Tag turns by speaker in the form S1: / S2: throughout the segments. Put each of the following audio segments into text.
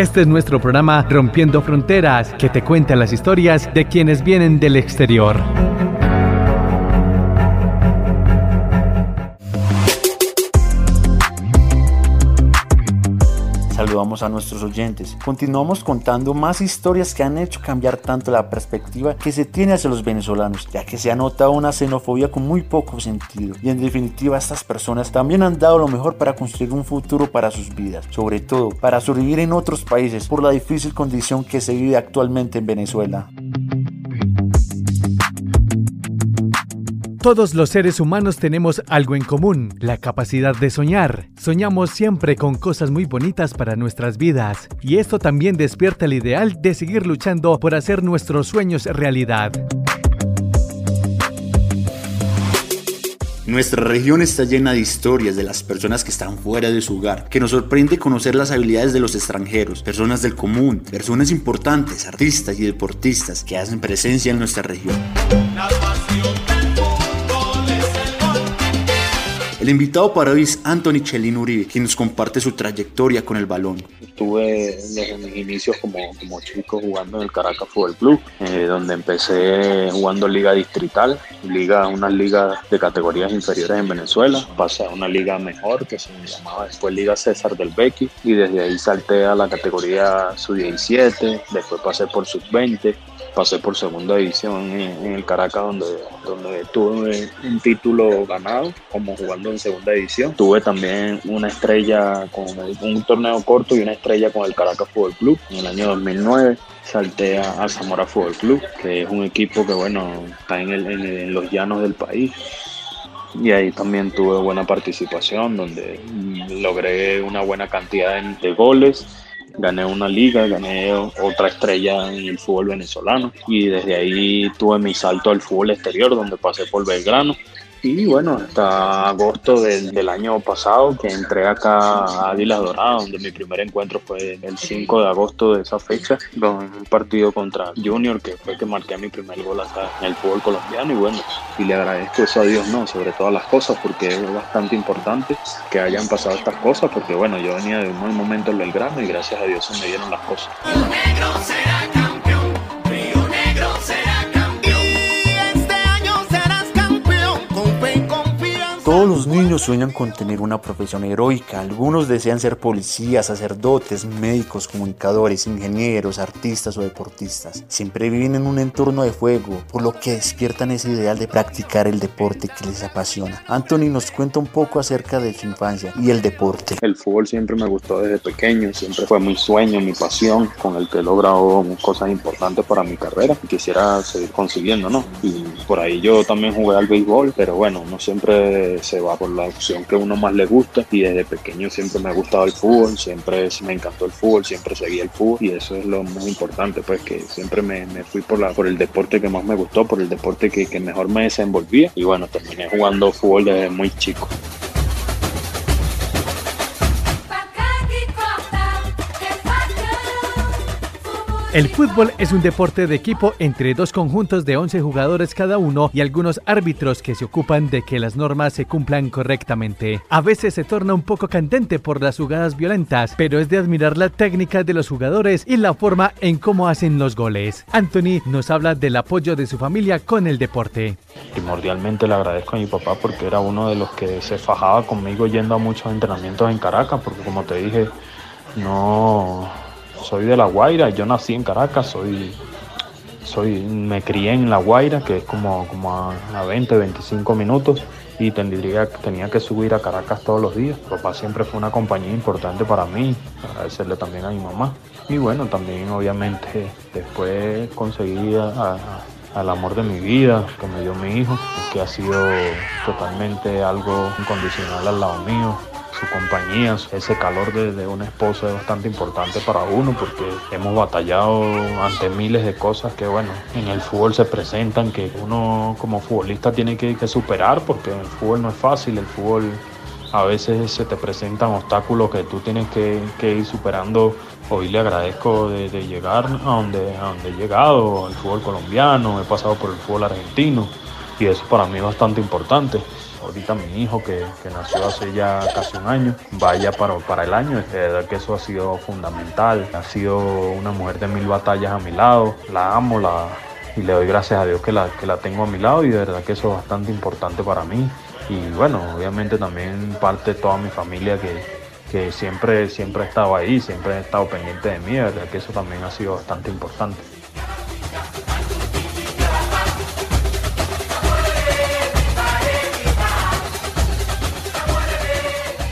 S1: Este es nuestro programa Rompiendo Fronteras, que te cuenta las historias de quienes vienen del exterior.
S2: Saludamos a nuestros oyentes. Continuamos contando más historias que han hecho cambiar tanto la perspectiva que se tiene hacia los venezolanos, ya que se ha notado una xenofobia con muy poco sentido. Y en definitiva estas personas también han dado lo mejor para construir un futuro para sus vidas, sobre todo para sobrevivir en otros países por la difícil condición que se vive actualmente en Venezuela.
S1: Todos los seres humanos tenemos algo en común, la capacidad de soñar. Soñamos siempre con cosas muy bonitas para nuestras vidas, y esto también despierta el ideal de seguir luchando por hacer nuestros sueños realidad.
S2: Nuestra región está llena de historias de las personas que están fuera de su hogar, que nos sorprende conocer las habilidades de los extranjeros, personas del común, personas importantes, artistas y deportistas que hacen presencia en nuestra región. Invitado para hoy es Anthony Chelín Uribe, quien nos comparte su trayectoria con el balón.
S3: Estuve desde mis inicios como, como chico jugando en el Caracas Fútbol Club, eh, donde empecé jugando liga distrital, liga, una liga de categorías inferiores en Venezuela. Pasé a una liga mejor que se llamaba después Liga César del Becky y desde ahí salté a la categoría sub-17, después pasé por sub-20 pasé por segunda división en, el Caracas donde, donde tuve un título ganado como jugando en segunda división. Tuve también una estrella con un torneo corto y una estrella con el Caracas Fútbol Club en el año 2009 salté a, Zamora Fútbol Club, que es un equipo que bueno, está en, los llanos del país. Y ahí también tuve buena participación, donde logré una buena cantidad de goles gané una liga, gané otra estrella en el fútbol venezolano y desde ahí tuve mi salto al fútbol exterior donde pasé por Belgrano y bueno, hasta agosto del, año pasado que entré acá a Águilas Doradas, donde mi primer encuentro fue el 5 de agosto de esa fecha, en un partido contra Junior, que fue que marqué mi primer gol acá en el fútbol colombiano. Y bueno, y le agradezco eso a Dios, ¿no? Sobre todas las cosas, porque es bastante importante que hayan pasado estas cosas, porque bueno, yo venía de un buen momento en Belgrano y gracias a Dios se me dieron las cosas.
S2: Sueñan con tener una profesión heroica. Algunos desean ser policías, sacerdotes, médicos, comunicadores, ingenieros, artistas o deportistas. Siempre viven en un entorno de fuego, por lo que despiertan ese ideal de practicar el deporte que les apasiona. Anthony nos cuenta un poco acerca de su infancia y el deporte.
S3: El fútbol siempre me gustó desde pequeño, siempre fue mi sueño, mi pasión, con el que he logrado cosas importantes para mi carrera y quisiera seguir consiguiendo, ¿no? Y por ahí yo también jugué al béisbol, pero bueno, no siempre se va por la opción que uno más le gusta y desde pequeño siempre me ha gustado el fútbol, siempre me encantó el fútbol, siempre seguí el fútbol y eso es lo más importante, pues que siempre me, fui por, la, por el deporte que más me gustó, por el deporte que, que mejor me desenvolvía y bueno, terminé jugando fútbol desde muy chico.
S1: El fútbol es un deporte de equipo entre dos conjuntos de 11 jugadores cada uno y algunos árbitros que se ocupan de que las normas se cumplan correctamente. A veces se torna un poco candente por las jugadas violentas, pero es de admirar la técnica de los jugadores y la forma en cómo hacen los goles. Anthony nos habla del apoyo de su familia con el deporte.
S3: Primordialmente le agradezco a mi papá porque era uno de los que se fajaba conmigo yendo a muchos entrenamientos en Caracas, porque como te dije, no soy de La Guaira, yo nací en Caracas, soy, soy, me crié en La Guaira, que es como, como a, 20, 25 minutos, y tendría, tenía que subir a Caracas todos los días. papá siempre fue una compañía importante para mí, agradecerle también a mi mamá. Y bueno, también obviamente después conseguí al amor de mi vida, que me dio mi hijo, que ha sido totalmente algo incondicional al lado mío su compañía, ese calor de, una esposa es bastante importante para uno porque hemos batallado ante miles de cosas que bueno, en el fútbol se presentan que uno como futbolista tiene que, superar porque el fútbol no es fácil, el fútbol a veces se te presentan obstáculos que tú tienes que, ir superando. Hoy le agradezco de, llegar a donde, a donde he llegado, el fútbol colombiano, he pasado por el fútbol argentino y eso para mí es bastante importante. Ahorita mi hijo que, nació hace ya casi un año, vaya para, para el año, de verdad que eso ha sido fundamental, ha sido una mujer de mil batallas a mi lado, la amo la, y le doy gracias a Dios que la, que la tengo a mi lado y de verdad que eso es bastante importante para mí. Y bueno, obviamente también parte de toda mi familia que, que siempre, siempre ha estado ahí, siempre ha estado pendiente de mí, de verdad que eso también ha sido bastante importante.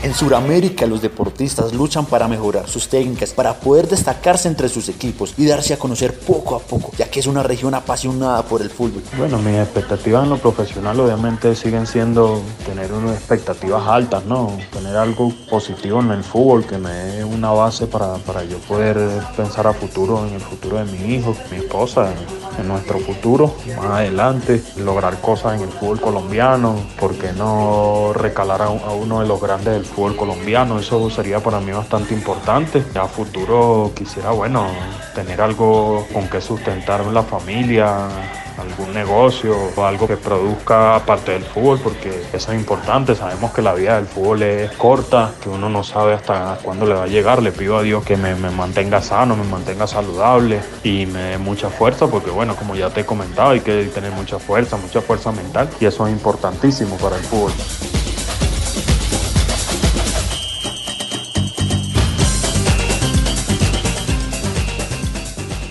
S2: En Sudamérica los deportistas luchan para mejorar sus técnicas, para poder destacarse entre sus equipos y darse a conocer poco a poco, ya que es una región apasionada por el fútbol.
S3: Bueno, mis expectativas en lo profesional obviamente siguen siendo tener unas expectativas altas, ¿no? Tener algo positivo en el fútbol que me dé una base para, para yo poder pensar a futuro, en el futuro de mi hijo, mi esposa, en nuestro futuro, más adelante, lograr cosas en el fútbol colombiano, porque no recalar a uno de los grandes del fútbol colombiano. Eso sería para mí bastante importante. A futuro quisiera, bueno, tener algo con que sustentar la familia, algún negocio o algo que produzca aparte del fútbol, porque eso es importante. Sabemos que la vida del fútbol es corta, que uno no sabe hasta cuándo le va a llegar. Le pido a Dios que me, me mantenga sano, me mantenga saludable y me dé mucha fuerza, porque bueno, como ya te he comentado, hay que tener mucha fuerza, mucha fuerza mental y eso es importantísimo para el fútbol.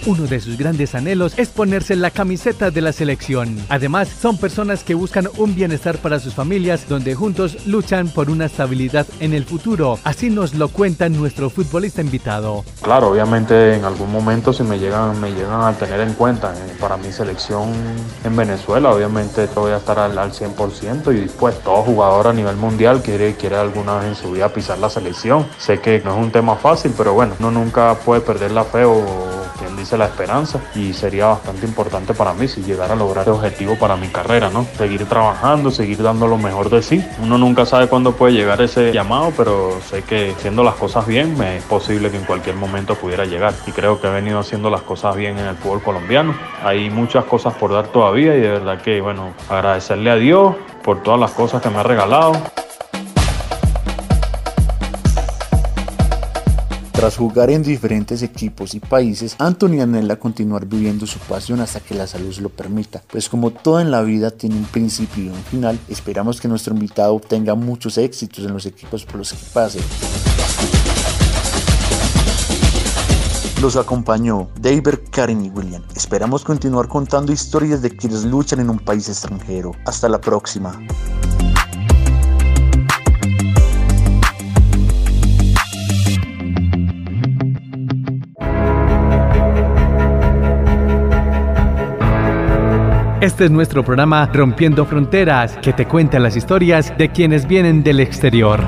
S1: Uno de sus grandes anhelos es ponerse la camiseta de la selección. Además, son personas que buscan un bienestar para sus familias, donde juntos luchan por una estabilidad en el futuro. Así nos lo cuenta nuestro futbolista invitado.
S3: Claro, obviamente en algún momento si me llegan, me llegan a tener en cuenta eh, para mi selección en Venezuela, obviamente voy a estar al, 100% y pues todo jugador a nivel mundial quiere, quiere alguna vez en su vida pisar la selección. Sé que no es un tema fácil, pero bueno, uno nunca puede perder la fe o dice la esperanza y sería bastante importante para mí si llegara a lograr ese objetivo para mi carrera, ¿no? Seguir trabajando, seguir dando lo mejor de sí. Uno nunca sabe cuándo puede llegar ese llamado, pero sé que haciendo las cosas bien es posible que en cualquier momento pudiera llegar y creo que he venido haciendo las cosas bien en el fútbol colombiano. Hay muchas cosas por dar todavía y de verdad que, bueno, agradecerle a Dios por todas las cosas que me ha regalado.
S2: Tras jugar en diferentes equipos y países, Anthony anhela continuar viviendo su pasión hasta que la salud lo permita. Pues como todo en la vida tiene un principio y un final, esperamos que nuestro invitado obtenga muchos éxitos en los equipos por los que pase. Los acompañó David, Karen y William. Esperamos continuar contando historias de quienes luchan en un país extranjero. Hasta la próxima.
S1: Este es nuestro programa Rompiendo Fronteras, que te cuenta las historias de quienes vienen del exterior.